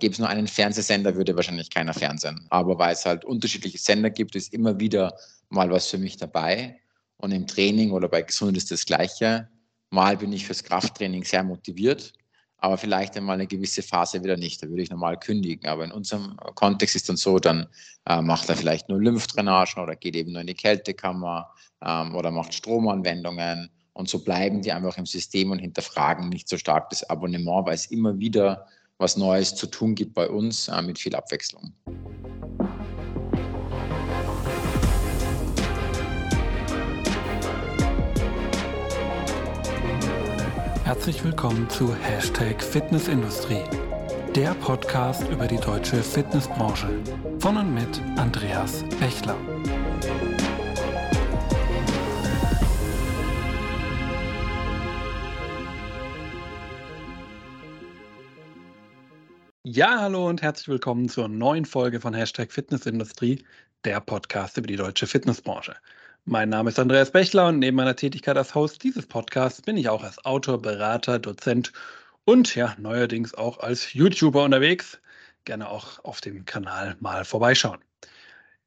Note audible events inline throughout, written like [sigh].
Gäbe es nur einen Fernsehsender, würde wahrscheinlich keiner fernsehen. Aber weil es halt unterschiedliche Sender gibt, ist immer wieder mal was für mich dabei. Und im Training oder bei Gesund ist das Gleiche. Mal bin ich fürs Krafttraining sehr motiviert, aber vielleicht einmal eine gewisse Phase wieder nicht. Da würde ich normal kündigen. Aber in unserem Kontext ist dann so, dann äh, macht er vielleicht nur Lymphdrainagen oder geht eben nur in die Kältekammer ähm, oder macht Stromanwendungen. Und so bleiben die einfach im System und hinterfragen nicht so stark das Abonnement, weil es immer wieder was Neues zu tun gibt bei uns äh, mit viel Abwechslung. Herzlich willkommen zu Hashtag Fitnessindustrie, der Podcast über die deutsche Fitnessbranche von und mit Andreas Bechler. Ja, hallo und herzlich willkommen zur neuen Folge von Hashtag Fitnessindustrie, der Podcast über die deutsche Fitnessbranche. Mein Name ist Andreas Bechler und neben meiner Tätigkeit als Host dieses Podcasts bin ich auch als Autor, Berater, Dozent und ja, neuerdings auch als YouTuber unterwegs. Gerne auch auf dem Kanal mal vorbeischauen.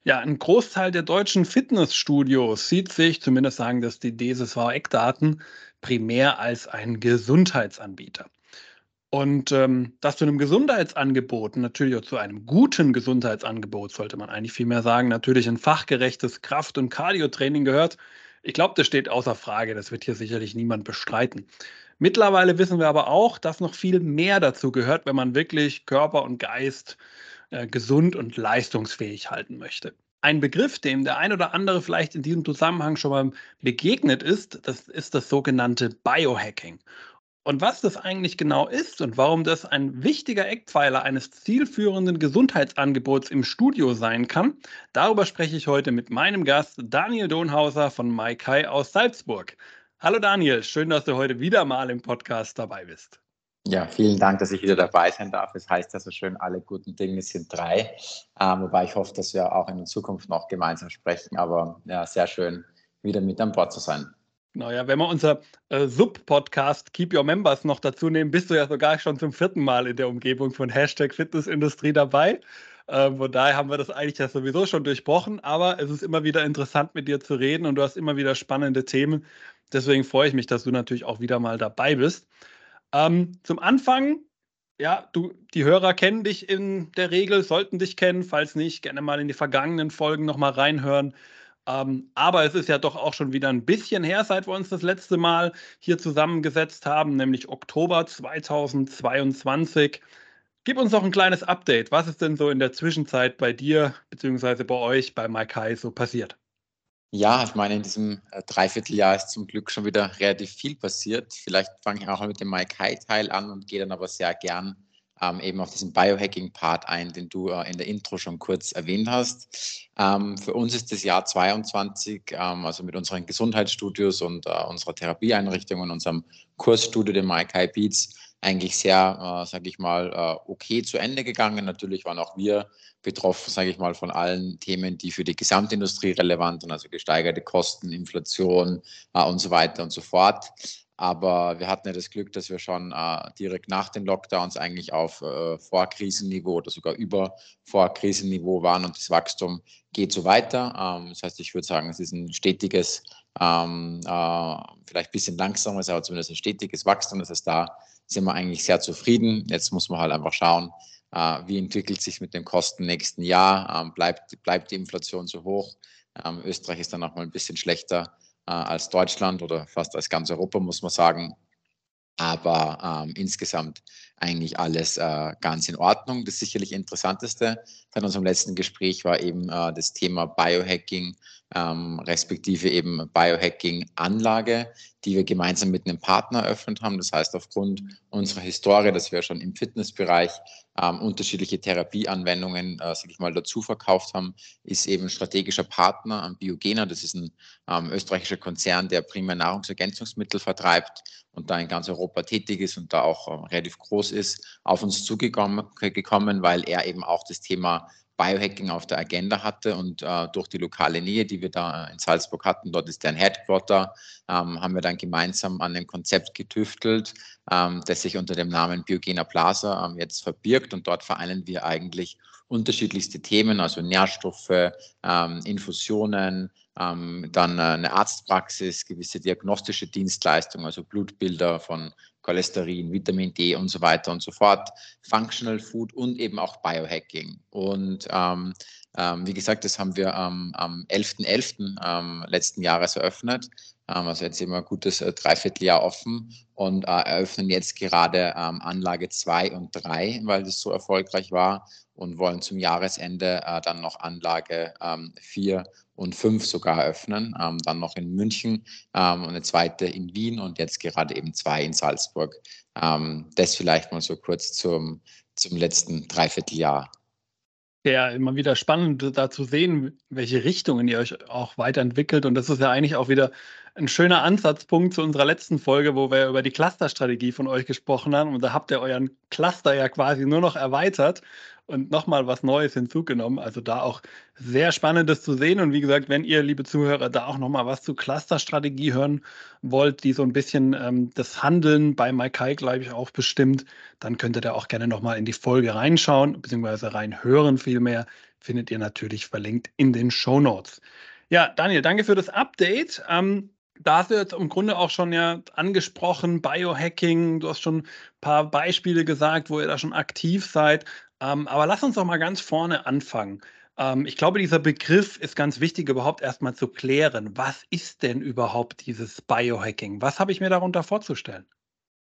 Ja, ein Großteil der deutschen Fitnessstudios sieht sich, zumindest sagen das die DSSV-Eckdaten, primär als ein Gesundheitsanbieter. Und ähm, das zu einem Gesundheitsangebot, natürlich auch zu einem guten Gesundheitsangebot, sollte man eigentlich vielmehr sagen, natürlich ein fachgerechtes Kraft- und Cardiotraining gehört. Ich glaube, das steht außer Frage, das wird hier sicherlich niemand bestreiten. Mittlerweile wissen wir aber auch, dass noch viel mehr dazu gehört, wenn man wirklich Körper und Geist äh, gesund und leistungsfähig halten möchte. Ein Begriff, dem der ein oder andere vielleicht in diesem Zusammenhang schon mal begegnet ist, das ist das sogenannte Biohacking. Und was das eigentlich genau ist und warum das ein wichtiger Eckpfeiler eines zielführenden Gesundheitsangebots im Studio sein kann, darüber spreche ich heute mit meinem Gast Daniel Donhauser von Maikai aus Salzburg. Hallo Daniel, schön, dass du heute wieder mal im Podcast dabei bist. Ja, vielen Dank, dass ich wieder dabei sein darf. Es das heißt ja so schön, alle guten Dinge sind drei. Ähm, wobei ich hoffe, dass wir auch in der Zukunft noch gemeinsam sprechen. Aber ja, sehr schön, wieder mit an Bord zu sein. Naja, wenn wir unser äh, Sub-Podcast Keep Your Members noch dazu nehmen, bist du ja sogar schon zum vierten Mal in der Umgebung von Hashtag Fitnessindustrie dabei. Ähm, von daher haben wir das eigentlich ja sowieso schon durchbrochen, aber es ist immer wieder interessant mit dir zu reden und du hast immer wieder spannende Themen. Deswegen freue ich mich, dass du natürlich auch wieder mal dabei bist. Ähm, zum Anfang, ja, du, die Hörer kennen dich in der Regel, sollten dich kennen. Falls nicht, gerne mal in die vergangenen Folgen nochmal reinhören. Ähm, aber es ist ja doch auch schon wieder ein bisschen her, seit wir uns das letzte Mal hier zusammengesetzt haben, nämlich Oktober 2022. Gib uns noch ein kleines Update. Was ist denn so in der Zwischenzeit bei dir bzw. bei euch bei Maikai so passiert? Ja, ich meine, in diesem äh, Dreivierteljahr ist zum Glück schon wieder relativ viel passiert. Vielleicht fange ich auch mit dem Maikai-Teil an und gehe dann aber sehr gern ähm, eben auf diesen Biohacking-Part ein, den du äh, in der Intro schon kurz erwähnt hast. Ähm, für uns ist das Jahr 22, ähm, also mit unseren Gesundheitsstudios und äh, unserer Therapieeinrichtung und unserem Kursstudio, dem Maikai Beats, eigentlich sehr, äh, sage ich mal, äh, okay zu Ende gegangen. Natürlich waren auch wir betroffen, sage ich mal, von allen Themen, die für die Gesamtindustrie relevant sind, also gesteigerte Kosten, Inflation äh, und so weiter und so fort. Aber wir hatten ja das Glück, dass wir schon äh, direkt nach den Lockdowns eigentlich auf äh, Vorkrisenniveau oder sogar über Vorkrisenniveau waren und das Wachstum geht so weiter. Ähm, das heißt, ich würde sagen, es ist ein stetiges, ähm, äh, vielleicht ein bisschen langsames, aber zumindest ein stetiges Wachstum. Das heißt, da sind wir eigentlich sehr zufrieden. Jetzt muss man halt einfach schauen, äh, wie entwickelt sich mit den Kosten nächsten Jahr. Ähm, bleibt, bleibt die Inflation so hoch? Ähm, Österreich ist dann noch mal ein bisschen schlechter als Deutschland oder fast als ganz Europa, muss man sagen. Aber ähm, insgesamt eigentlich alles äh, ganz in Ordnung. Das sicherlich Interessanteste seit unserem letzten Gespräch war eben äh, das Thema Biohacking, ähm, respektive eben Biohacking-Anlage, die wir gemeinsam mit einem Partner eröffnet haben. Das heißt, aufgrund unserer Historie, dass wir schon im Fitnessbereich ähm, unterschiedliche Therapieanwendungen, äh, sage ich mal, dazu verkauft haben, ist eben strategischer Partner am Biogena. Das ist ein ähm, österreichischer Konzern, der primär Nahrungsergänzungsmittel vertreibt und da in ganz Europa tätig ist und da auch äh, relativ groß ist, auf uns zugekommen, gekommen, weil er eben auch das Thema Biohacking auf der Agenda hatte und äh, durch die lokale Nähe, die wir da in Salzburg hatten, dort ist deren Headquarter, ähm, haben wir dann gemeinsam an dem Konzept getüftelt, ähm, das sich unter dem Namen Biogena Plaza ähm, jetzt verbirgt. Und dort vereinen wir eigentlich unterschiedlichste Themen, also Nährstoffe, ähm, Infusionen, ähm, dann äh, eine Arztpraxis, gewisse diagnostische Dienstleistungen, also Blutbilder von Cholesterin, Vitamin D und so weiter und so fort, Functional Food und eben auch Biohacking. Und ähm, ähm, wie gesagt, das haben wir ähm, am 11.11. .11., letzten Jahres eröffnet. Ähm, also jetzt immer ein gutes äh, Dreivierteljahr offen und äh, eröffnen jetzt gerade ähm, Anlage 2 und 3, weil das so erfolgreich war und wollen zum Jahresende äh, dann noch Anlage 4 ähm, und 5 sogar eröffnen. Ähm, dann noch in München ähm, und eine zweite in Wien und jetzt gerade eben zwei in Salzburg. Ähm, das vielleicht mal so kurz zum, zum letzten Dreivierteljahr ja immer wieder spannend, da zu sehen, welche Richtungen ihr euch auch weiterentwickelt. Und das ist ja eigentlich auch wieder ein schöner Ansatzpunkt zu unserer letzten Folge, wo wir über die Clusterstrategie von euch gesprochen haben. Und da habt ihr euren Cluster ja quasi nur noch erweitert und nochmal was Neues hinzugenommen. Also da auch sehr Spannendes zu sehen. Und wie gesagt, wenn ihr, liebe Zuhörer, da auch nochmal was zu Clusterstrategie hören wollt, die so ein bisschen ähm, das Handeln bei Maikai, glaube ich, auch bestimmt, dann könnt ihr da auch gerne nochmal in die Folge reinschauen, beziehungsweise reinhören vielmehr. Findet ihr natürlich verlinkt in den Show Notes. Ja, Daniel, danke für das Update. Ähm, da hast du jetzt im Grunde auch schon ja angesprochen, Biohacking, du hast schon ein paar Beispiele gesagt, wo ihr da schon aktiv seid. Ähm, aber lass uns doch mal ganz vorne anfangen. Ähm, ich glaube, dieser Begriff ist ganz wichtig, überhaupt erstmal zu klären. Was ist denn überhaupt dieses Biohacking? Was habe ich mir darunter vorzustellen?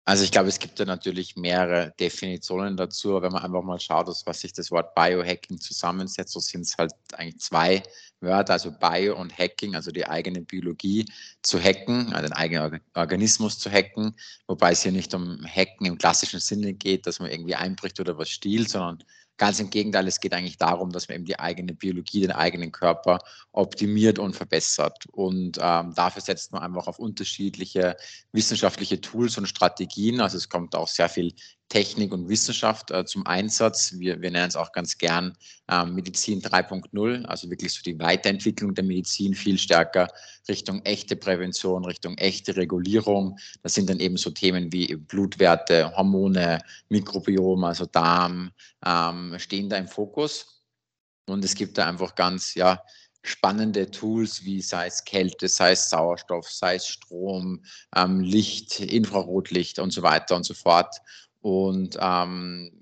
Also ich glaube, es gibt ja natürlich mehrere Definitionen dazu. Wenn man einfach mal schaut, was sich das Wort Biohacking zusammensetzt, so sind es halt eigentlich zwei Wörter, also Bio und Hacking, also die eigene Biologie zu hacken, also den eigenen Organismus zu hacken, wobei es hier nicht um Hacken im klassischen Sinne geht, dass man irgendwie einbricht oder was stiehlt, sondern Ganz im Gegenteil, es geht eigentlich darum, dass man eben die eigene Biologie, den eigenen Körper optimiert und verbessert. Und ähm, dafür setzt man einfach auf unterschiedliche wissenschaftliche Tools und Strategien. Also es kommt auch sehr viel Technik und Wissenschaft äh, zum Einsatz. Wir, wir nennen es auch ganz gern äh, Medizin 3.0, also wirklich so die Weiterentwicklung der Medizin viel stärker Richtung echte Prävention, Richtung echte Regulierung. Das sind dann eben so Themen wie Blutwerte, Hormone, Mikrobiom, also Darm, ähm, stehen da im Fokus. Und es gibt da einfach ganz, ja, spannende Tools wie sei es Kälte, sei es Sauerstoff, sei es Strom, ähm, Licht, Infrarotlicht und so weiter und so fort. Und ähm,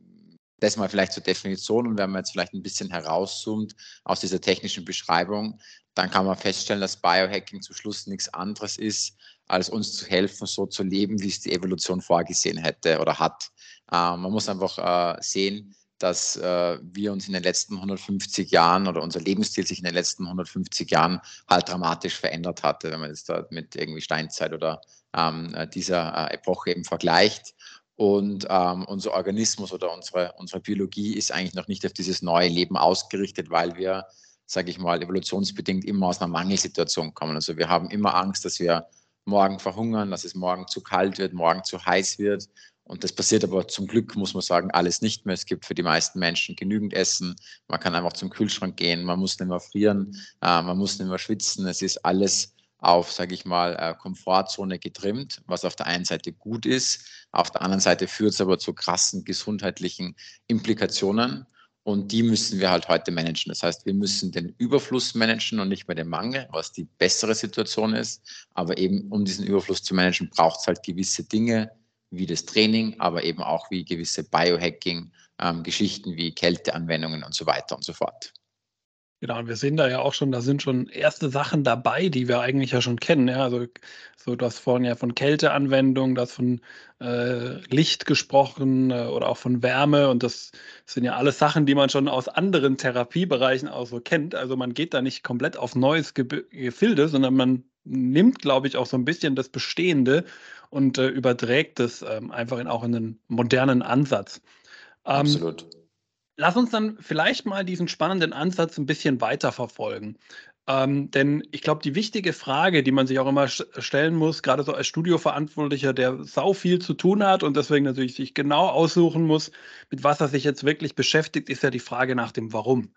das mal vielleicht zur Definition und wenn man jetzt vielleicht ein bisschen herauszoomt aus dieser technischen Beschreibung, dann kann man feststellen, dass Biohacking zum Schluss nichts anderes ist, als uns zu helfen, so zu leben, wie es die Evolution vorgesehen hätte oder hat. Ähm, man muss einfach äh, sehen, dass äh, wir uns in den letzten 150 Jahren oder unser Lebensstil sich in den letzten 150 Jahren halt dramatisch verändert hatte, wenn man das da mit irgendwie Steinzeit oder ähm, dieser äh, Epoche eben vergleicht. Und ähm, unser Organismus oder unsere, unsere Biologie ist eigentlich noch nicht auf dieses neue Leben ausgerichtet, weil wir, sage ich mal, evolutionsbedingt immer aus einer Mangelsituation kommen. Also wir haben immer Angst, dass wir morgen verhungern, dass es morgen zu kalt wird, morgen zu heiß wird. Und das passiert aber zum Glück, muss man sagen, alles nicht mehr. Es gibt für die meisten Menschen genügend Essen. Man kann einfach zum Kühlschrank gehen, man muss nicht mehr frieren, äh, man muss nicht mehr schwitzen. Es ist alles auf, sage ich mal, äh, Komfortzone getrimmt, was auf der einen Seite gut ist. Auf der anderen Seite führt es aber zu krassen gesundheitlichen Implikationen. Und die müssen wir halt heute managen. Das heißt, wir müssen den Überfluss managen und nicht mehr den Mangel, was die bessere Situation ist. Aber eben, um diesen Überfluss zu managen, braucht es halt gewisse Dinge, wie das Training, aber eben auch wie gewisse Biohacking-Geschichten ähm, wie Kälteanwendungen und so weiter und so fort. Genau, und wir sehen da ja auch schon, da sind schon erste Sachen dabei, die wir eigentlich ja schon kennen. Ja? Also so, du hast vorhin ja von Kälteanwendung, du hast von äh, Licht gesprochen äh, oder auch von Wärme und das sind ja alles Sachen, die man schon aus anderen Therapiebereichen auch so kennt. Also man geht da nicht komplett auf neues Ge Gefilde, sondern man nimmt, glaube ich, auch so ein bisschen das Bestehende und äh, überträgt es ähm, einfach in, auch in einen modernen Ansatz. Ähm, Absolut. Lass uns dann vielleicht mal diesen spannenden Ansatz ein bisschen weiter verfolgen. Ähm, denn ich glaube, die wichtige Frage, die man sich auch immer stellen muss, gerade so als Studioverantwortlicher, der sau viel zu tun hat und deswegen natürlich sich genau aussuchen muss, mit was er sich jetzt wirklich beschäftigt, ist ja die Frage nach dem Warum.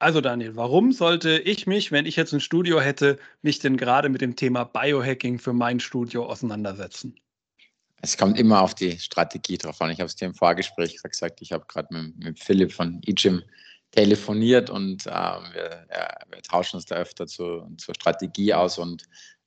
Also Daniel, warum sollte ich mich, wenn ich jetzt ein Studio hätte, mich denn gerade mit dem Thema Biohacking für mein Studio auseinandersetzen? Es kommt immer auf die Strategie drauf an. Ich habe es dir im Vorgespräch gesagt, ich habe gerade mit, mit Philipp von eGym telefoniert und äh, wir, ja, wir, tauschen uns da öfter zu, zur Strategie aus und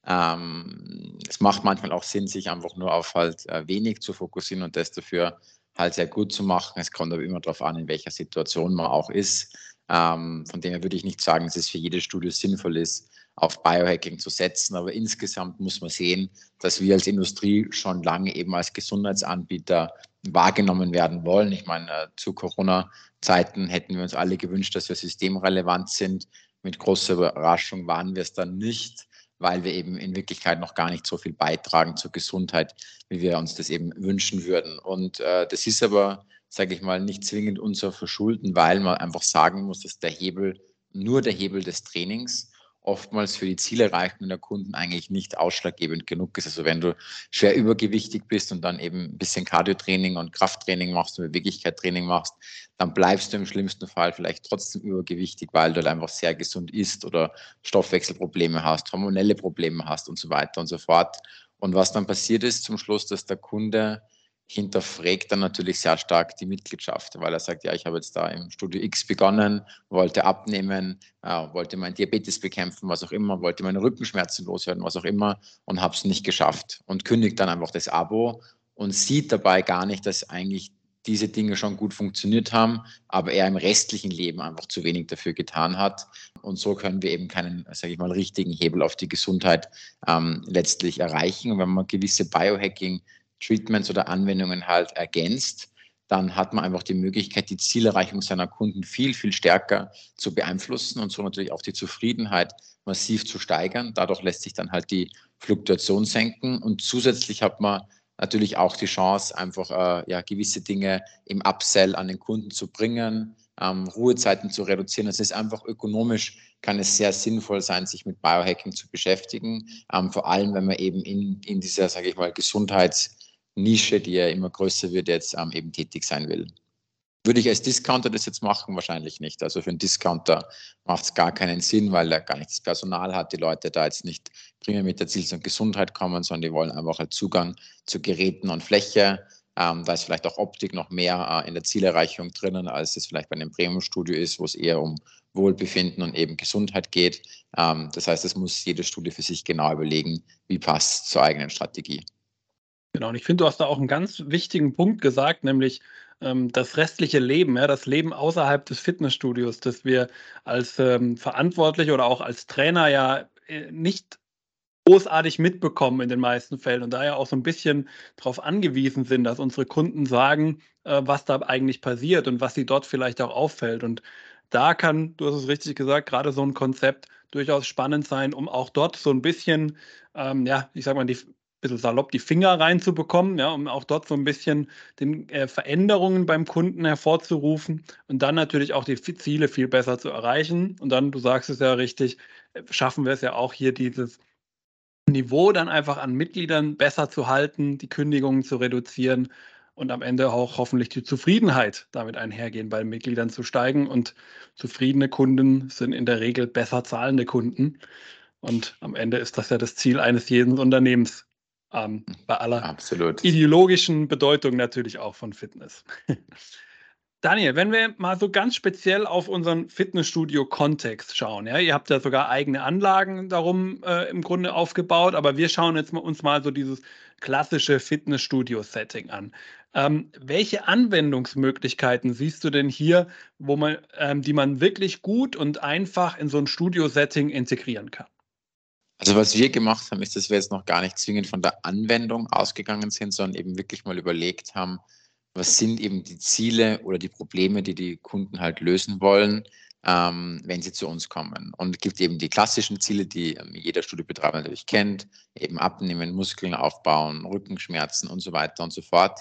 ähm, es macht manchmal auch Sinn, sich einfach nur auf halt äh, wenig zu fokussieren und das dafür halt sehr gut zu machen. Es kommt aber immer darauf an, in welcher Situation man auch ist. Ähm, von dem her würde ich nicht sagen, dass es für jedes Studio sinnvoll ist, auf Biohacking zu setzen. Aber insgesamt muss man sehen, dass wir als Industrie schon lange eben als Gesundheitsanbieter wahrgenommen werden wollen. Ich meine, äh, zu Corona-Zeiten hätten wir uns alle gewünscht, dass wir systemrelevant sind. Mit großer Überraschung waren wir es dann nicht, weil wir eben in Wirklichkeit noch gar nicht so viel beitragen zur Gesundheit, wie wir uns das eben wünschen würden. Und äh, das ist aber, sage ich mal, nicht zwingend unser Verschulden, weil man einfach sagen muss, dass der Hebel nur der Hebel des Trainings oftmals für die Zielerreichung der Kunden eigentlich nicht ausschlaggebend genug ist. Also wenn du schwer übergewichtig bist und dann eben ein bisschen Cardiotraining und Krafttraining machst und Beweglichkeitstraining machst, dann bleibst du im schlimmsten Fall vielleicht trotzdem übergewichtig, weil du halt einfach sehr gesund isst oder Stoffwechselprobleme hast, hormonelle Probleme hast und so weiter und so fort. Und was dann passiert ist zum Schluss, dass der Kunde hinterfragt dann natürlich sehr stark die Mitgliedschaft, weil er sagt, ja, ich habe jetzt da im Studio X begonnen, wollte abnehmen, äh, wollte meinen Diabetes bekämpfen, was auch immer, wollte meine Rückenschmerzen loswerden, was auch immer und habe es nicht geschafft und kündigt dann einfach das Abo und sieht dabei gar nicht, dass eigentlich diese Dinge schon gut funktioniert haben, aber er im restlichen Leben einfach zu wenig dafür getan hat. Und so können wir eben keinen, sage ich mal, richtigen Hebel auf die Gesundheit ähm, letztlich erreichen. Und wenn man gewisse Biohacking Treatments oder Anwendungen halt ergänzt, dann hat man einfach die Möglichkeit, die Zielerreichung seiner Kunden viel, viel stärker zu beeinflussen und so natürlich auch die Zufriedenheit massiv zu steigern. Dadurch lässt sich dann halt die Fluktuation senken und zusätzlich hat man natürlich auch die Chance, einfach äh, ja, gewisse Dinge im Upsell an den Kunden zu bringen, ähm, Ruhezeiten zu reduzieren. Es ist einfach ökonomisch, kann es sehr sinnvoll sein, sich mit Biohacking zu beschäftigen, ähm, vor allem wenn man eben in, in dieser, sage ich mal, Gesundheits- Nische, die ja immer größer wird, jetzt ähm, eben tätig sein will. Würde ich als Discounter das jetzt machen? Wahrscheinlich nicht. Also für einen Discounter macht es gar keinen Sinn, weil er gar nicht das Personal hat, die Leute da jetzt nicht primär mit der Ziel- und Gesundheit kommen, sondern die wollen einfach halt Zugang zu Geräten und Fläche. Ähm, da ist vielleicht auch Optik noch mehr äh, in der Zielerreichung drinnen, als es vielleicht bei einem Premium-Studio ist, wo es eher um Wohlbefinden und eben Gesundheit geht. Ähm, das heißt, es muss jedes Studio für sich genau überlegen, wie passt zur eigenen Strategie. Genau, und ich finde, du hast da auch einen ganz wichtigen Punkt gesagt, nämlich ähm, das restliche Leben, ja, das Leben außerhalb des Fitnessstudios, das wir als ähm, Verantwortliche oder auch als Trainer ja äh, nicht großartig mitbekommen in den meisten Fällen und daher auch so ein bisschen darauf angewiesen sind, dass unsere Kunden sagen, äh, was da eigentlich passiert und was sie dort vielleicht auch auffällt. Und da kann, du hast es richtig gesagt, gerade so ein Konzept durchaus spannend sein, um auch dort so ein bisschen, ähm, ja, ich sag mal, die bisschen salopp die Finger reinzubekommen, ja, um auch dort so ein bisschen den äh, Veränderungen beim Kunden hervorzurufen und dann natürlich auch die Ziele viel besser zu erreichen. Und dann, du sagst es ja richtig, äh, schaffen wir es ja auch hier dieses Niveau dann einfach an Mitgliedern besser zu halten, die Kündigungen zu reduzieren und am Ende auch hoffentlich die Zufriedenheit damit einhergehen, bei den Mitgliedern zu steigen. Und zufriedene Kunden sind in der Regel besser zahlende Kunden. Und am Ende ist das ja das Ziel eines jeden Unternehmens, ähm, bei aller Absolut. ideologischen Bedeutung natürlich auch von Fitness. [laughs] Daniel, wenn wir mal so ganz speziell auf unseren Fitnessstudio-Kontext schauen, ja, ihr habt ja sogar eigene Anlagen darum äh, im Grunde aufgebaut, aber wir schauen jetzt mal, uns mal so dieses klassische Fitnessstudio-Setting an. Ähm, welche Anwendungsmöglichkeiten siehst du denn hier, wo man, ähm, die man wirklich gut und einfach in so ein Studio-Setting integrieren kann? Also was wir gemacht haben, ist, dass wir jetzt noch gar nicht zwingend von der Anwendung ausgegangen sind, sondern eben wirklich mal überlegt haben, was sind eben die Ziele oder die Probleme, die die Kunden halt lösen wollen, ähm, wenn sie zu uns kommen. Und es gibt eben die klassischen Ziele, die ähm, jeder Studiobetreiber natürlich kennt, eben abnehmen, Muskeln aufbauen, Rückenschmerzen und so weiter und so fort.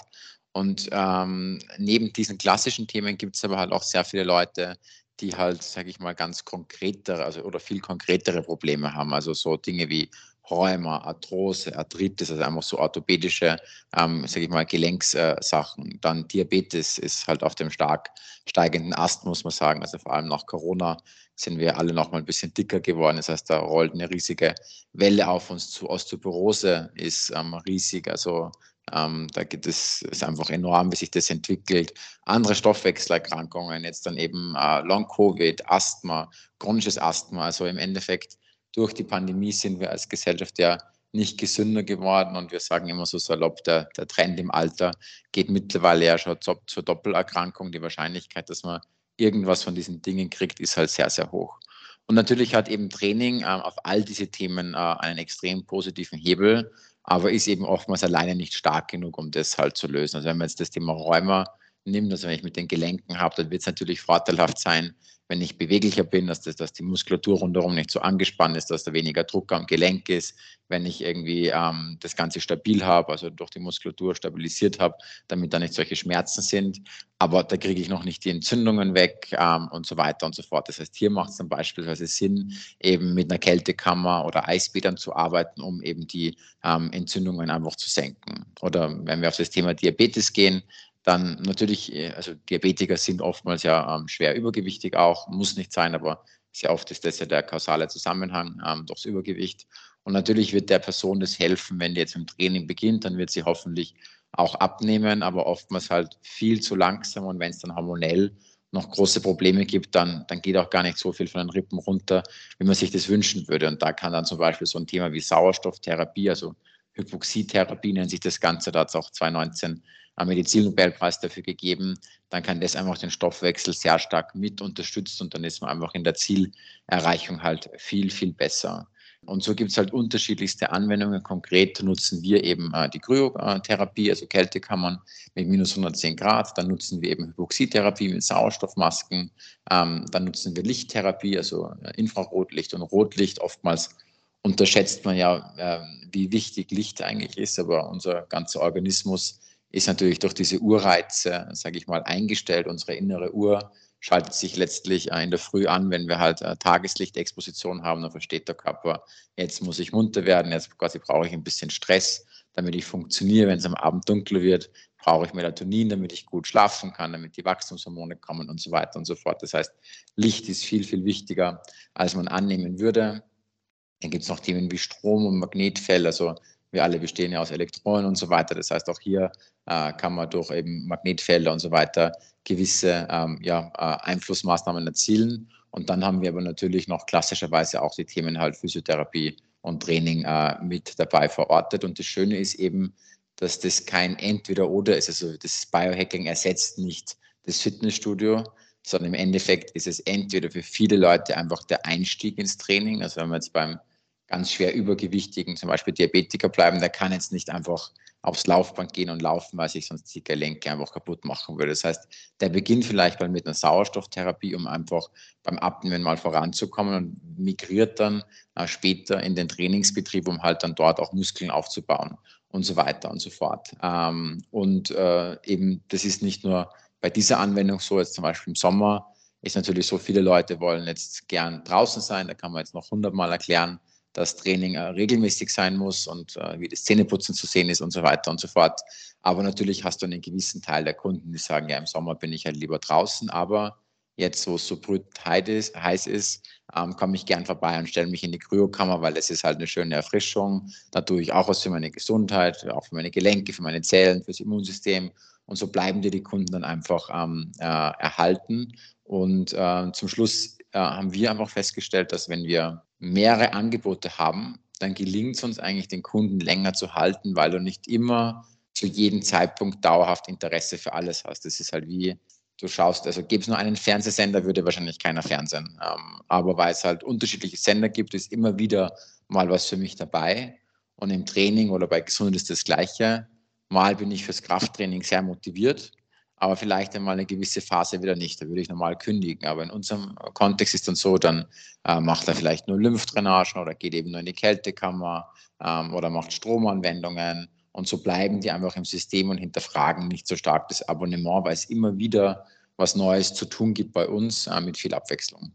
Und ähm, neben diesen klassischen Themen gibt es aber halt auch sehr viele Leute, die halt, sage ich mal, ganz konkretere also, oder viel konkretere Probleme haben. Also so Dinge wie Rheuma, Arthrose, Arthritis, also einfach so orthopädische, ähm, sage ich mal, Gelenkssachen. Äh, Dann Diabetes ist halt auf dem stark steigenden Ast, muss man sagen. Also vor allem nach Corona sind wir alle noch mal ein bisschen dicker geworden. Das heißt, da rollt eine riesige Welle auf uns zu. Osteoporose ist ähm, riesig. Also ähm, da geht es ist einfach enorm, wie sich das entwickelt. Andere Stoffwechselerkrankungen, jetzt dann eben äh, Long-Covid, Asthma, chronisches Asthma. Also im Endeffekt durch die Pandemie sind wir als Gesellschaft ja nicht gesünder geworden und wir sagen immer so salopp, der, der Trend im Alter geht mittlerweile ja schon zur, zur Doppelerkrankung. Die Wahrscheinlichkeit, dass man irgendwas von diesen Dingen kriegt, ist halt sehr, sehr hoch. Und natürlich hat eben Training äh, auf all diese Themen äh, einen extrem positiven Hebel, aber ist eben oftmals alleine nicht stark genug, um das halt zu lösen. Also wenn man jetzt das Thema Rheuma nimmt, also wenn ich mit den Gelenken habe, dann wird es natürlich vorteilhaft sein, wenn ich beweglicher bin, dass, das, dass die Muskulatur rundherum nicht so angespannt ist, dass da weniger Druck am Gelenk ist, wenn ich irgendwie ähm, das Ganze stabil habe, also durch die Muskulatur stabilisiert habe, damit da nicht solche Schmerzen sind. Aber da kriege ich noch nicht die Entzündungen weg ähm, und so weiter und so fort. Das heißt, hier macht es dann beispielsweise Sinn, eben mit einer Kältekammer oder Eisbädern zu arbeiten, um eben die ähm, Entzündungen einfach zu senken. Oder wenn wir auf das Thema Diabetes gehen, dann natürlich, äh, also Diabetiker sind oftmals ja ähm, schwer übergewichtig auch, muss nicht sein, aber sehr oft ist das ja der kausale Zusammenhang ähm, durchs Übergewicht. Und natürlich wird der Person das helfen, wenn die jetzt im Training beginnt, dann wird sie hoffentlich auch abnehmen, aber oftmals halt viel zu langsam und wenn es dann hormonell noch große Probleme gibt, dann, dann geht auch gar nicht so viel von den Rippen runter, wie man sich das wünschen würde. Und da kann dann zum Beispiel so ein Thema wie Sauerstofftherapie, also Hypoxietherapie nennt sich das Ganze, da hat es auch 2019 einen Medizinnobelpreis dafür gegeben, dann kann das einfach den Stoffwechsel sehr stark mit unterstützen und dann ist man einfach in der Zielerreichung halt viel, viel besser. Und so gibt es halt unterschiedlichste Anwendungen. Konkret nutzen wir eben äh, die Kryotherapie, also Kältekammern mit minus 110 Grad. Dann nutzen wir eben Hypoxitherapie mit Sauerstoffmasken. Ähm, dann nutzen wir Lichttherapie, also äh, Infrarotlicht und Rotlicht. Oftmals unterschätzt man ja, äh, wie wichtig Licht eigentlich ist, aber unser ganzer Organismus ist natürlich durch diese Urreize, sage ich mal, eingestellt. Unsere innere Uhr schaltet sich letztlich in der Früh an, wenn wir halt äh, Tageslichtexposition haben, dann versteht der Körper, jetzt muss ich munter werden, jetzt quasi brauche ich ein bisschen Stress, damit ich funktioniere. Wenn es am Abend dunkler wird, brauche ich Melatonin, damit ich gut schlafen kann, damit die Wachstumshormone kommen und so weiter und so fort. Das heißt, Licht ist viel, viel wichtiger, als man annehmen würde. Dann gibt es noch Themen wie Strom und Magnetfeld, also wir alle bestehen ja aus Elektronen und so weiter. Das heißt, auch hier äh, kann man durch eben Magnetfelder und so weiter gewisse ähm, ja, äh, Einflussmaßnahmen erzielen. Und dann haben wir aber natürlich noch klassischerweise auch die Themen halt Physiotherapie und Training äh, mit dabei verortet. Und das Schöne ist eben, dass das kein Entweder-Oder ist. Also das Biohacking ersetzt nicht das Fitnessstudio, sondern im Endeffekt ist es entweder für viele Leute einfach der Einstieg ins Training. Also wenn wir jetzt beim ganz schwer übergewichtigen, zum Beispiel Diabetiker bleiben, der kann jetzt nicht einfach aufs Laufband gehen und laufen, weil sich sonst die Gelenke einfach kaputt machen würde. Das heißt, der beginnt vielleicht mal mit einer Sauerstofftherapie, um einfach beim Abnehmen mal voranzukommen und migriert dann äh, später in den Trainingsbetrieb, um halt dann dort auch Muskeln aufzubauen und so weiter und so fort. Ähm, und äh, eben, das ist nicht nur bei dieser Anwendung so, jetzt zum Beispiel im Sommer ist natürlich so, viele Leute wollen jetzt gern draußen sein, da kann man jetzt noch hundertmal erklären, dass Training äh, regelmäßig sein muss und äh, wie das Zähneputzen zu sehen ist und so weiter und so fort. Aber natürlich hast du einen gewissen Teil der Kunden, die sagen, ja, im Sommer bin ich halt lieber draußen, aber jetzt, wo es so brüt heiß ist, ähm, komme ich gern vorbei und stelle mich in die Kryokammer, weil es ist halt eine schöne Erfrischung. Da tue ich auch was für meine Gesundheit, auch für meine Gelenke, für meine Zellen, fürs Immunsystem. Und so bleiben dir die Kunden dann einfach ähm, äh, erhalten. Und äh, zum Schluss äh, haben wir einfach festgestellt, dass wenn wir mehrere Angebote haben, dann gelingt es uns eigentlich, den Kunden länger zu halten, weil du nicht immer zu jedem Zeitpunkt dauerhaft Interesse für alles hast. Das ist halt wie, du schaust, also gäbe es nur einen Fernsehsender, würde wahrscheinlich keiner fernsehen. Ähm, aber weil es halt unterschiedliche Sender gibt, ist immer wieder mal was für mich dabei. Und im Training oder bei Gesundheit ist das Gleiche. Mal bin ich fürs Krafttraining sehr motiviert aber vielleicht einmal eine gewisse Phase wieder nicht. Da würde ich normal kündigen. Aber in unserem Kontext ist dann so, dann äh, macht er vielleicht nur Lymphdrainagen oder geht eben nur in die Kältekammer ähm, oder macht Stromanwendungen. Und so bleiben die einfach im System und hinterfragen nicht so stark das Abonnement, weil es immer wieder was Neues zu tun gibt bei uns äh, mit viel Abwechslung.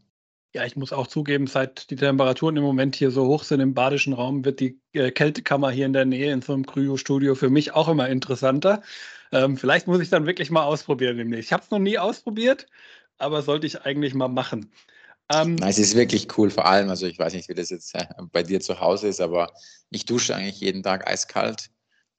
Ja, ich muss auch zugeben, seit die Temperaturen im Moment hier so hoch sind im badischen Raum, wird die äh, Kältekammer hier in der Nähe in so einem Kryo-Studio für mich auch immer interessanter. Ähm, vielleicht muss ich dann wirklich mal ausprobieren demnächst. Ich habe es noch nie ausprobiert, aber sollte ich eigentlich mal machen. Ähm, Nein, es ist wirklich cool, vor allem, also ich weiß nicht, wie das jetzt äh, bei dir zu Hause ist, aber ich dusche eigentlich jeden Tag eiskalt.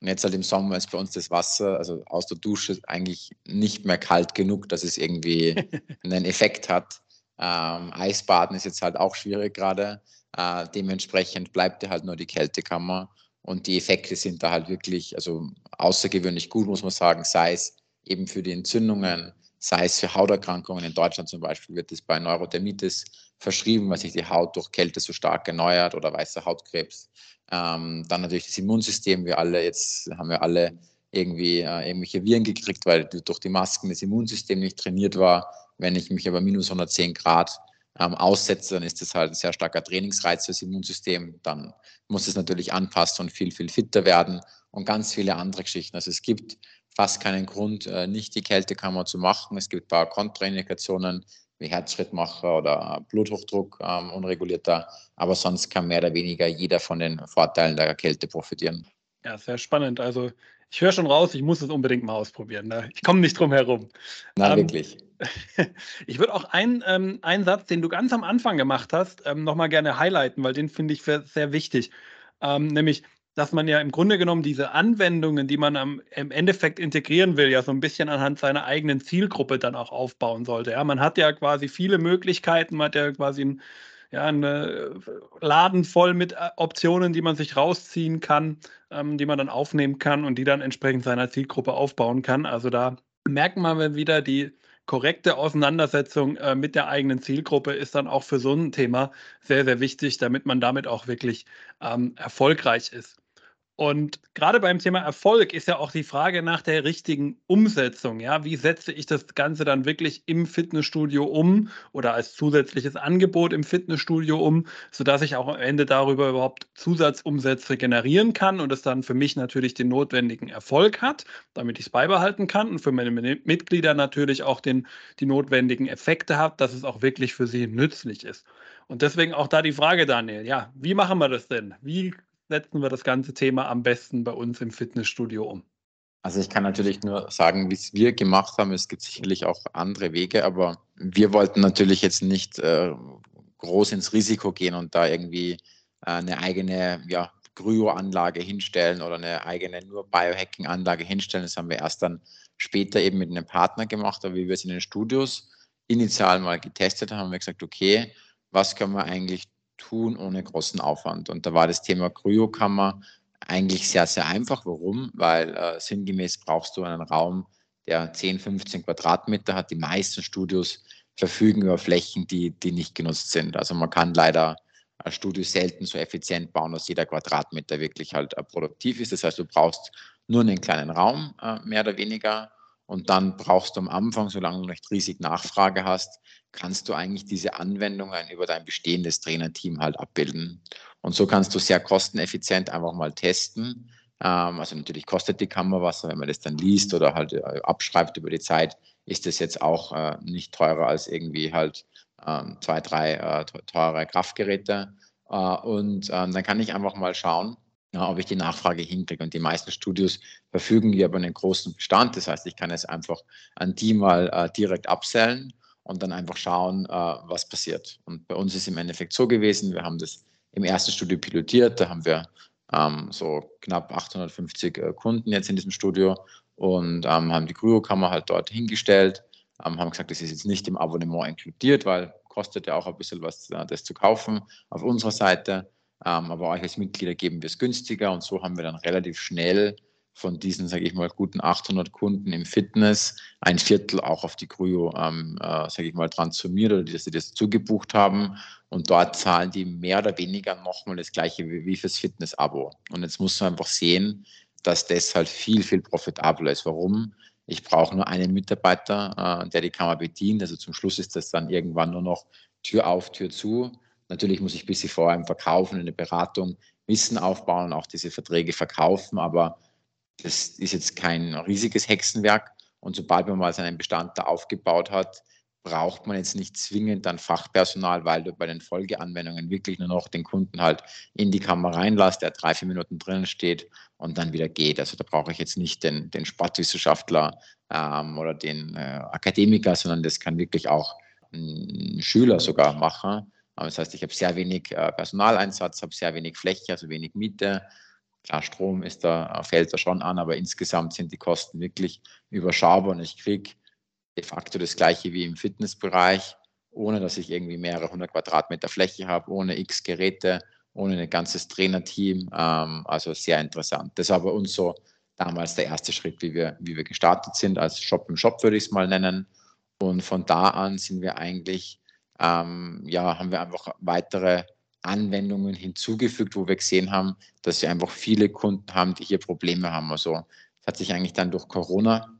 Und jetzt halt im Sommer ist bei uns das Wasser, also aus der Dusche, eigentlich nicht mehr kalt genug, dass es irgendwie [laughs] einen Effekt hat. Ähm, Eisbaden ist jetzt halt auch schwierig gerade. Äh, dementsprechend bleibt ja halt nur die Kältekammer. Und die Effekte sind da halt wirklich, also außergewöhnlich gut, muss man sagen, sei es eben für die Entzündungen, sei es für Hauterkrankungen. In Deutschland zum Beispiel wird es bei Neurodermitis verschrieben, weil sich die Haut durch Kälte so stark erneuert oder weißer Hautkrebs. Ähm, dann natürlich das Immunsystem. Wir alle, jetzt haben wir alle irgendwie äh, irgendwelche Viren gekriegt, weil durch die Masken das Immunsystem nicht trainiert war. Wenn ich mich aber minus 110 Grad ähm, aussetze, dann ist das halt ein sehr starker Trainingsreiz fürs Immunsystem. Dann muss es natürlich anpassen und viel, viel fitter werden und ganz viele andere Geschichten. Also es gibt fast keinen Grund, äh, nicht die Kältekammer zu machen. Es gibt ein paar Kontraindikationen wie Herzschrittmacher oder Bluthochdruck ähm, unregulierter, aber sonst kann mehr oder weniger jeder von den Vorteilen der Kälte profitieren. Ja, sehr spannend. Also ich höre schon raus, ich muss es unbedingt mal ausprobieren. Ne? Ich komme nicht drum herum. Nein, ähm, wirklich. [laughs] Ich würde auch einen, ähm, einen Satz, den du ganz am Anfang gemacht hast, ähm, nochmal gerne highlighten, weil den finde ich sehr wichtig. Ähm, nämlich, dass man ja im Grunde genommen diese Anwendungen, die man am, im Endeffekt integrieren will, ja so ein bisschen anhand seiner eigenen Zielgruppe dann auch aufbauen sollte. Ja, man hat ja quasi viele Möglichkeiten, man hat ja quasi ein, ja, einen äh, Laden voll mit äh, Optionen, die man sich rausziehen kann, ähm, die man dann aufnehmen kann und die dann entsprechend seiner Zielgruppe aufbauen kann. Also da merkt man wieder die korrekte Auseinandersetzung äh, mit der eigenen Zielgruppe ist dann auch für so ein Thema sehr, sehr wichtig, damit man damit auch wirklich ähm, erfolgreich ist. Und gerade beim Thema Erfolg ist ja auch die Frage nach der richtigen Umsetzung. Ja, wie setze ich das Ganze dann wirklich im Fitnessstudio um oder als zusätzliches Angebot im Fitnessstudio um, sodass ich auch am Ende darüber überhaupt Zusatzumsätze generieren kann und es dann für mich natürlich den notwendigen Erfolg hat, damit ich es beibehalten kann und für meine Mitglieder natürlich auch den, die notwendigen Effekte hat, dass es auch wirklich für sie nützlich ist. Und deswegen auch da die Frage, Daniel, ja, wie machen wir das denn? Wie setzen wir das ganze Thema am besten bei uns im Fitnessstudio um? Also ich kann natürlich nur sagen, wie es wir gemacht haben. Es gibt sicherlich auch andere Wege, aber wir wollten natürlich jetzt nicht äh, groß ins Risiko gehen und da irgendwie äh, eine eigene ja, Kryo-Anlage hinstellen oder eine eigene nur Biohacking-Anlage hinstellen. Das haben wir erst dann später eben mit einem Partner gemacht, aber wie wir es in den Studios initial mal getestet haben, haben wir gesagt, okay, was können wir eigentlich tun ohne großen Aufwand. Und da war das Thema Kryokammer eigentlich sehr, sehr einfach. Warum? Weil äh, sinngemäß brauchst du einen Raum, der 10, 15 Quadratmeter hat. Die meisten Studios verfügen über Flächen, die, die nicht genutzt sind. Also man kann leider äh, Studios selten so effizient bauen, dass jeder Quadratmeter wirklich halt äh, produktiv ist. Das heißt, du brauchst nur einen kleinen Raum, äh, mehr oder weniger. Und dann brauchst du am Anfang, solange du nicht riesig Nachfrage hast, kannst du eigentlich diese Anwendungen über dein bestehendes Trainerteam halt abbilden. Und so kannst du sehr kosteneffizient einfach mal testen. Ähm, also natürlich kostet die Kamera was, wenn man das dann liest oder halt äh, abschreibt über die Zeit, ist das jetzt auch äh, nicht teurer als irgendwie halt ähm, zwei, drei äh, teure Kraftgeräte. und ähm, dann kann ich einfach mal schauen, ob ich die Nachfrage hinkriege. Und die meisten Studios verfügen über einen großen Bestand. Das heißt, ich kann es einfach an die mal direkt absellen und dann einfach schauen, äh, was passiert. Und bei uns ist im Endeffekt so gewesen, wir haben das im ersten Studio pilotiert, da haben wir ähm, so knapp 850 äh, Kunden jetzt in diesem Studio und ähm, haben die Kryokammer halt dort hingestellt, ähm, haben gesagt, das ist jetzt nicht im Abonnement inkludiert, weil kostet ja auch ein bisschen was, äh, das zu kaufen auf unserer Seite. Ähm, aber euch als Mitglieder geben wir es günstiger und so haben wir dann relativ schnell von diesen, sage ich mal, guten 800 Kunden im Fitness ein Viertel auch auf die Cryo, ähm, äh, sage ich mal, transformiert oder dass sie das zugebucht haben. Und dort zahlen die mehr oder weniger nochmal das gleiche wie, wie fürs Fitness-Abo. Und jetzt muss man einfach sehen, dass das halt viel, viel profitabler ist. Warum? Ich brauche nur einen Mitarbeiter, äh, der die Kammer bedient. Also zum Schluss ist das dann irgendwann nur noch Tür auf, Tür zu. Natürlich muss ich ein bisschen vorher im Verkaufen, in der Beratung Wissen aufbauen auch diese Verträge verkaufen, aber das ist jetzt kein riesiges Hexenwerk. Und sobald man mal seinen Bestand da aufgebaut hat, braucht man jetzt nicht zwingend dann Fachpersonal, weil du bei den Folgeanwendungen wirklich nur noch den Kunden halt in die Kamera reinlässt, der drei, vier Minuten drinnen steht und dann wieder geht. Also da brauche ich jetzt nicht den, den Sportwissenschaftler ähm, oder den äh, Akademiker, sondern das kann wirklich auch ein Schüler sogar machen. Das heißt, ich habe sehr wenig äh, Personaleinsatz, habe sehr wenig Fläche, also wenig Miete. Klar, Strom ist da, fällt da schon an, aber insgesamt sind die Kosten wirklich überschaubar und ich kriege de facto das gleiche wie im Fitnessbereich, ohne dass ich irgendwie mehrere hundert Quadratmeter Fläche habe, ohne x Geräte, ohne ein ganzes Trainerteam. Ähm, also sehr interessant. Das war bei uns so damals der erste Schritt, wie wir, wie wir gestartet sind, als Shop im Shop würde ich es mal nennen. Und von da an sind wir eigentlich, ähm, ja, haben wir einfach weitere Anwendungen hinzugefügt, wo wir gesehen haben, dass wir einfach viele Kunden haben, die hier Probleme haben. Also es hat sich eigentlich dann durch Corona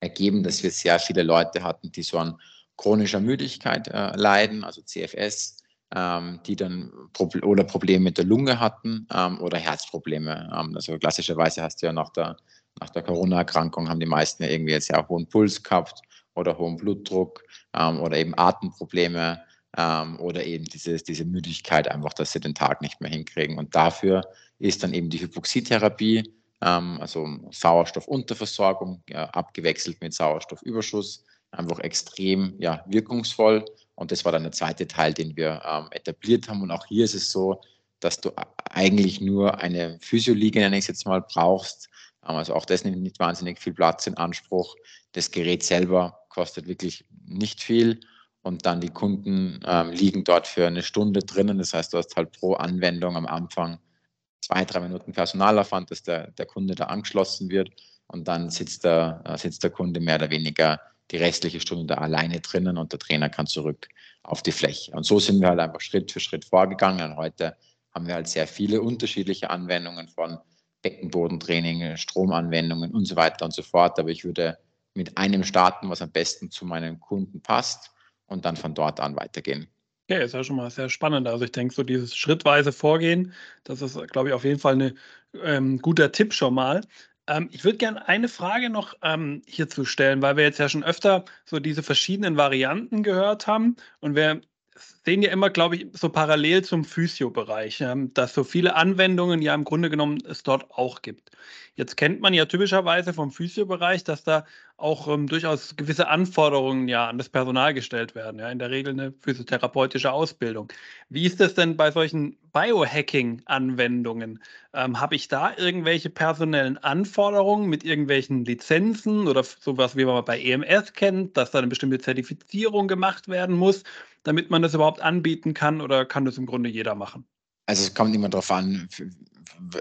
ergeben, dass wir sehr viele Leute hatten, die so an chronischer Müdigkeit äh, leiden, also CFS, ähm, die dann Proble oder Probleme mit der Lunge hatten ähm, oder Herzprobleme. Ähm, also klassischerweise hast du ja nach der, nach der Corona-Erkrankung haben die meisten ja irgendwie jetzt sehr hohen Puls gehabt oder hohen Blutdruck ähm, oder eben Atemprobleme ähm, oder eben diese, diese Müdigkeit einfach, dass sie den Tag nicht mehr hinkriegen. Und dafür ist dann eben die Hypoxie-Therapie ähm, also Sauerstoffunterversorgung, ja, abgewechselt mit Sauerstoffüberschuss, einfach extrem ja, wirkungsvoll. Und das war dann der zweite Teil, den wir ähm, etabliert haben. Und auch hier ist es so, dass du eigentlich nur eine Physioliege, nenne ich es jetzt mal, brauchst. Ähm, also auch das nimmt nicht wahnsinnig viel Platz in Anspruch. Das Gerät selber kostet wirklich nicht viel. Und dann die Kunden ähm, liegen dort für eine Stunde drinnen. Das heißt, du hast halt pro Anwendung am Anfang zwei, drei Minuten Personalaufwand, dass der, der Kunde da angeschlossen wird und dann sitzt der, äh, sitzt der Kunde mehr oder weniger die restliche Stunde da alleine drinnen und der Trainer kann zurück auf die Fläche. Und so sind wir halt einfach Schritt für Schritt vorgegangen. Und heute haben wir halt sehr viele unterschiedliche Anwendungen von Beckenbodentraining, Stromanwendungen und so weiter und so fort. Aber ich würde mit einem starten, was am besten zu meinen Kunden passt und dann von dort an weitergehen. Ja, ist ja schon mal sehr spannend. Also ich denke, so dieses schrittweise Vorgehen, das ist, glaube ich, auf jeden Fall ein ähm, guter Tipp schon mal. Ähm, ich würde gerne eine Frage noch ähm, hierzu stellen, weil wir jetzt ja schon öfter so diese verschiedenen Varianten gehört haben und wir sehen ja immer, glaube ich, so parallel zum Physio-Bereich, dass so viele Anwendungen ja im Grunde genommen es dort auch gibt. Jetzt kennt man ja typischerweise vom Physio-Bereich, dass da auch ähm, durchaus gewisse Anforderungen ja an das Personal gestellt werden. Ja, in der Regel eine physiotherapeutische Ausbildung. Wie ist das denn bei solchen Biohacking-Anwendungen? Ähm, Habe ich da irgendwelche personellen Anforderungen mit irgendwelchen Lizenzen oder sowas, wie man bei EMS kennt, dass da eine bestimmte Zertifizierung gemacht werden muss, damit man das überhaupt anbieten kann oder kann das im Grunde jeder machen? Also es kommt immer darauf an,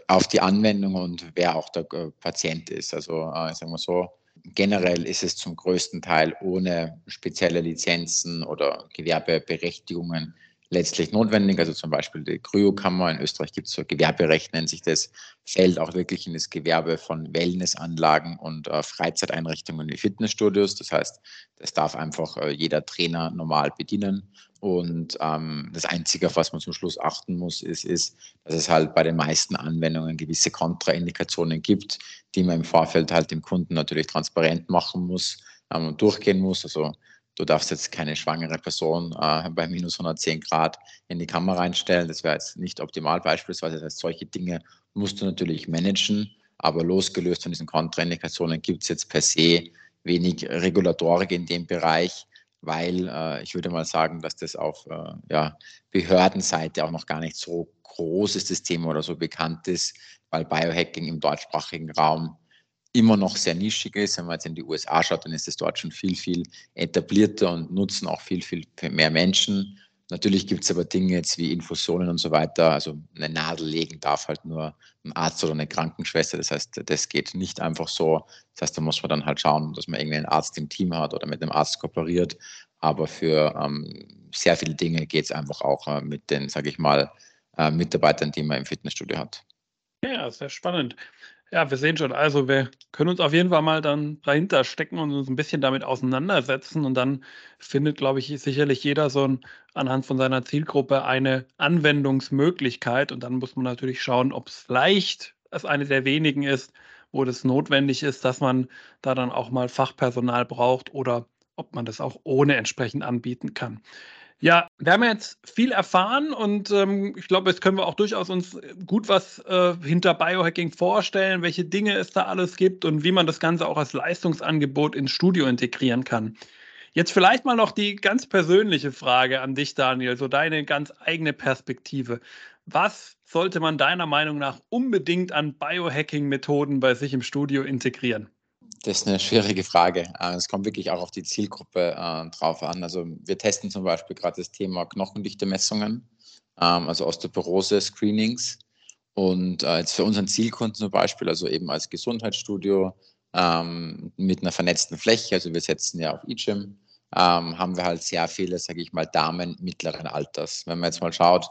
auf die Anwendung und wer auch der äh, Patient ist. Also äh, sagen wir so, generell ist es zum größten Teil ohne spezielle Lizenzen oder Gewerbeberechtigungen letztlich notwendig. Also zum Beispiel die Kryokammer in Österreich gibt es so Gewerberecht, nennt sich das, fällt auch wirklich in das Gewerbe von Wellnessanlagen und äh, Freizeiteinrichtungen wie Fitnessstudios. Das heißt, das darf einfach äh, jeder Trainer normal bedienen. Und ähm, das Einzige, auf was man zum Schluss achten muss, ist, ist, dass es halt bei den meisten Anwendungen gewisse Kontraindikationen gibt, die man im Vorfeld halt dem Kunden natürlich transparent machen muss ähm, und durchgehen muss. Also du darfst jetzt keine schwangere Person äh, bei minus 110 Grad in die Kamera einstellen. Das wäre jetzt nicht optimal beispielsweise. Das heißt, solche Dinge musst du natürlich managen. Aber losgelöst von diesen Kontraindikationen gibt es jetzt per se wenig Regulatorik in dem Bereich weil äh, ich würde mal sagen, dass das auf äh, ja, Behördenseite auch noch gar nicht so groß ist, das Thema oder so bekannt ist, weil Biohacking im deutschsprachigen Raum immer noch sehr nischig ist. Wenn man jetzt in die USA schaut, dann ist es dort schon viel, viel etablierter und nutzen auch viel, viel mehr Menschen. Natürlich gibt es aber Dinge jetzt wie Infusionen und so weiter. Also eine Nadel legen darf halt nur ein Arzt oder eine Krankenschwester. Das heißt, das geht nicht einfach so. Das heißt, da muss man dann halt schauen, dass man irgendwie einen Arzt im Team hat oder mit einem Arzt kooperiert. Aber für ähm, sehr viele Dinge geht es einfach auch äh, mit den, sage ich mal, äh, Mitarbeitern, die man im Fitnessstudio hat. Ja, sehr spannend. Ja, wir sehen schon. Also wir können uns auf jeden Fall mal dann dahinter stecken und uns ein bisschen damit auseinandersetzen. Und dann findet, glaube ich, sicherlich jeder so ein, anhand von seiner Zielgruppe eine Anwendungsmöglichkeit. Und dann muss man natürlich schauen, ob es vielleicht eine der wenigen ist, wo das notwendig ist, dass man da dann auch mal Fachpersonal braucht oder ob man das auch ohne entsprechend anbieten kann. Ja, wir haben jetzt viel erfahren und ähm, ich glaube, jetzt können wir auch durchaus uns gut was äh, hinter Biohacking vorstellen, welche Dinge es da alles gibt und wie man das Ganze auch als Leistungsangebot ins Studio integrieren kann. Jetzt vielleicht mal noch die ganz persönliche Frage an dich, Daniel, so deine ganz eigene Perspektive. Was sollte man deiner Meinung nach unbedingt an Biohacking-Methoden bei sich im Studio integrieren? Das ist eine schwierige Frage. Äh, es kommt wirklich auch auf die Zielgruppe äh, drauf an. Also wir testen zum Beispiel gerade das Thema Knochendichte-Messungen, ähm, also Osteoporose-Screenings. Und äh, jetzt für unseren Zielkunden zum Beispiel, also eben als Gesundheitsstudio ähm, mit einer vernetzten Fläche, also wir setzen ja auf eGym, ähm, haben wir halt sehr viele, sage ich mal, Damen mittleren Alters. Wenn man jetzt mal schaut,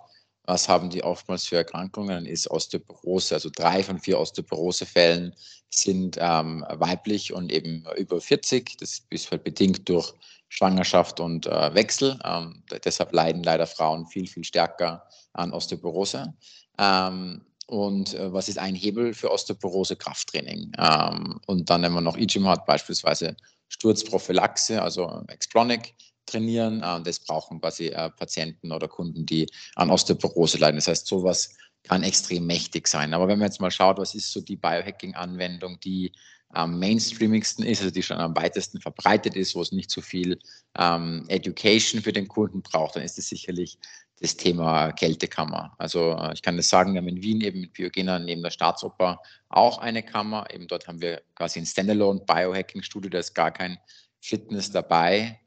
was haben die oftmals für Erkrankungen, ist Osteoporose. Also drei von vier Osteoporose-Fällen sind ähm, weiblich und eben über 40. Das ist halt bedingt durch Schwangerschaft und äh, Wechsel. Ähm, deshalb leiden leider Frauen viel, viel stärker an Osteoporose. Ähm, und äh, was ist ein Hebel für Osteoporose? Krafttraining. Ähm, und dann, wenn man noch hat, beispielsweise Sturzprophylaxe, also Explonic trainieren. Äh, das brauchen quasi äh, Patienten oder Kunden, die an Osteoporose leiden. Das heißt, sowas kann extrem mächtig sein. Aber wenn man jetzt mal schaut, was ist so die Biohacking-Anwendung, die am mainstreamigsten ist, also die schon am weitesten verbreitet ist, wo es nicht so viel ähm, Education für den Kunden braucht, dann ist es sicherlich das Thema Kältekammer. Also äh, ich kann das sagen, wir haben in Wien eben mit Biogena neben der Staatsoper auch eine Kammer. Eben dort haben wir quasi ein Standalone Biohacking-Studio, da ist gar kein Fitness dabei.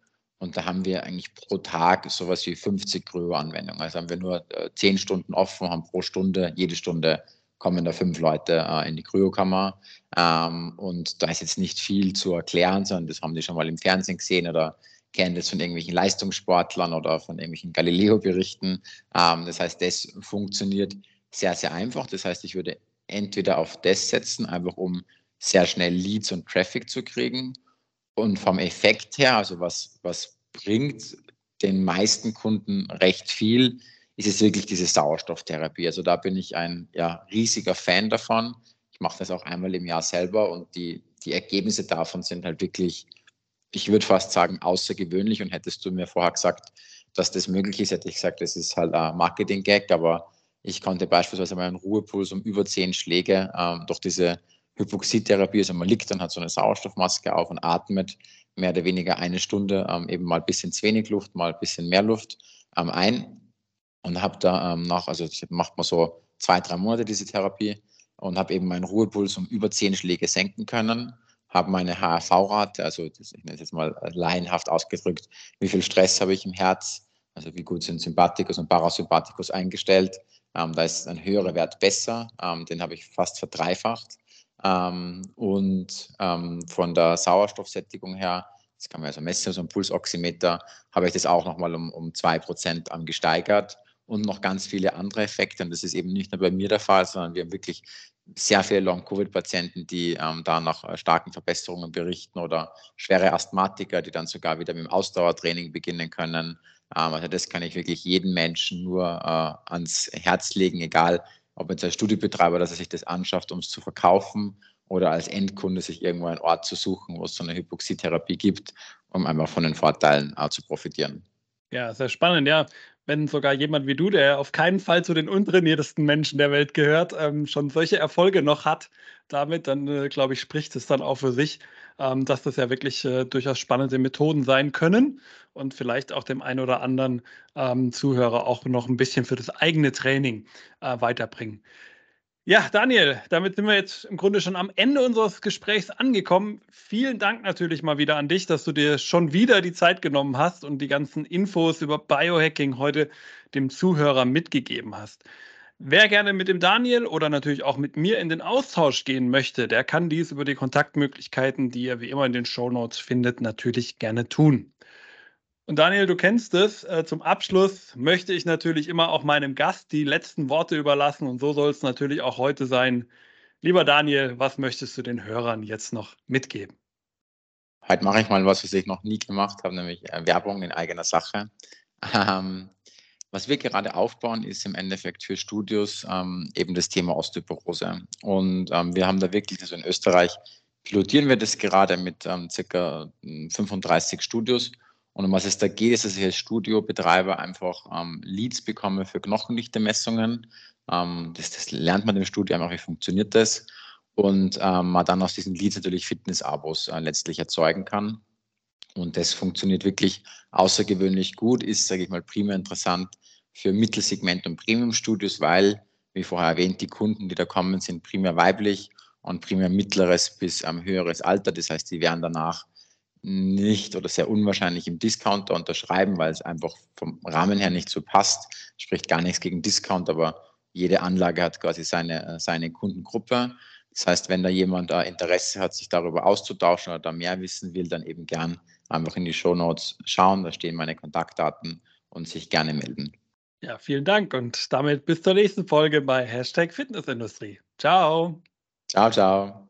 Und da haben wir eigentlich pro Tag sowas wie 50 Kryo-Anwendungen. Also haben wir nur äh, 10 Stunden offen, haben pro Stunde, jede Stunde kommen da fünf Leute äh, in die Kryokammer. Ähm, und da ist jetzt nicht viel zu erklären, sondern das haben die schon mal im Fernsehen gesehen oder kennen das von irgendwelchen Leistungssportlern oder von irgendwelchen Galileo-Berichten. Ähm, das heißt, das funktioniert sehr, sehr einfach. Das heißt, ich würde entweder auf das setzen, einfach um sehr schnell Leads und Traffic zu kriegen und vom Effekt her, also was, was bringt den meisten Kunden recht viel, ist es wirklich diese Sauerstofftherapie. Also da bin ich ein ja, riesiger Fan davon. Ich mache das auch einmal im Jahr selber und die, die Ergebnisse davon sind halt wirklich, ich würde fast sagen, außergewöhnlich. Und hättest du mir vorher gesagt, dass das möglich ist, hätte ich gesagt, das ist halt ein Marketing-Gag, aber ich konnte beispielsweise meinen Ruhepuls um über zehn Schläge ähm, durch diese Hypoxie-Therapie, also man liegt dann, hat so eine Sauerstoffmaske auf und atmet mehr oder weniger eine Stunde ähm, eben mal ein bisschen zu wenig Luft, mal ein bisschen mehr Luft ähm, ein und habe da ähm, nach, also macht man so zwei, drei Monate diese Therapie und habe eben meinen Ruhepuls um über zehn Schläge senken können, habe meine HRV-Rate, also das, ich nenne es jetzt mal laienhaft ausgedrückt, wie viel Stress habe ich im Herz, also wie gut sind Sympathikus und Parasympathikus eingestellt. Ähm, da ist ein höherer Wert besser, ähm, den habe ich fast verdreifacht. Ähm, und ähm, von der Sauerstoffsättigung her, das kann man also messen, so ein Pulsoximeter, habe ich das auch nochmal um, um 2% ähm, gesteigert und noch ganz viele andere Effekte. Und das ist eben nicht nur bei mir der Fall, sondern wir haben wirklich sehr viele Long-Covid-Patienten, die ähm, da nach äh, starken Verbesserungen berichten oder schwere Asthmatiker, die dann sogar wieder mit dem Ausdauertraining beginnen können. Ähm, also das kann ich wirklich jedem Menschen nur äh, ans Herz legen, egal ob jetzt als Studiobetreiber, dass er sich das anschafft, um es zu verkaufen oder als Endkunde sich irgendwo einen Ort zu suchen, wo es so eine Hypoxietherapie gibt, um einfach von den Vorteilen auch zu profitieren. Ja, sehr spannend, ja. Wenn sogar jemand wie du, der auf keinen Fall zu den untrainiertesten Menschen der Welt gehört, ähm, schon solche Erfolge noch hat, damit, dann äh, glaube ich, spricht es dann auch für sich, ähm, dass das ja wirklich äh, durchaus spannende Methoden sein können und vielleicht auch dem einen oder anderen ähm, Zuhörer auch noch ein bisschen für das eigene Training äh, weiterbringen. Ja, Daniel, damit sind wir jetzt im Grunde schon am Ende unseres Gesprächs angekommen. Vielen Dank natürlich mal wieder an dich, dass du dir schon wieder die Zeit genommen hast und die ganzen Infos über Biohacking heute dem Zuhörer mitgegeben hast. Wer gerne mit dem Daniel oder natürlich auch mit mir in den Austausch gehen möchte, der kann dies über die Kontaktmöglichkeiten, die ihr wie immer in den Show Notes findet, natürlich gerne tun. Und Daniel, du kennst es. Äh, zum Abschluss möchte ich natürlich immer auch meinem Gast die letzten Worte überlassen. Und so soll es natürlich auch heute sein. Lieber Daniel, was möchtest du den Hörern jetzt noch mitgeben? Heute mache ich mal was, was ich noch nie gemacht habe, nämlich äh, Werbung in eigener Sache. Ähm, Was wir gerade aufbauen, ist im Endeffekt für Studios ähm, eben das Thema Osteoporose. Und ähm, wir haben da wirklich, also in Österreich pilotieren wir das gerade mit ähm, circa 35 hm, Studios. Und um was es da geht, ist, dass ich als Studiobetreiber einfach ähm, Leads bekomme für Knochendichte-Messungen. Ähm, das, das, lernt man im Studio einfach, wie funktioniert das. Und ähm, man dann aus diesen Leads natürlich Fitness-Abos äh, letztlich erzeugen kann. Und das funktioniert wirklich außergewöhnlich gut, ist, sage ich mal, primär interessant für Mittelsegment und Premium-Studios, weil, wie vorher erwähnt, die Kunden, die da kommen, sind primär weiblich und primär mittleres bis ähm, höheres Alter. Das heißt, die werden danach nicht oder sehr unwahrscheinlich im Discounter unterschreiben, weil es einfach vom Rahmen her nicht so passt. Spricht gar nichts gegen Discount, aber jede Anlage hat quasi seine, äh, seine Kundengruppe. Das heißt, wenn da jemand äh, Interesse hat, sich darüber auszutauschen oder da mehr wissen will, dann eben gern einfach in die Show Notes schauen. Da stehen meine Kontaktdaten und sich gerne melden. Ja, vielen Dank und damit bis zur nächsten Folge bei Hashtag Fitnessindustrie. Ciao. Ciao, ciao.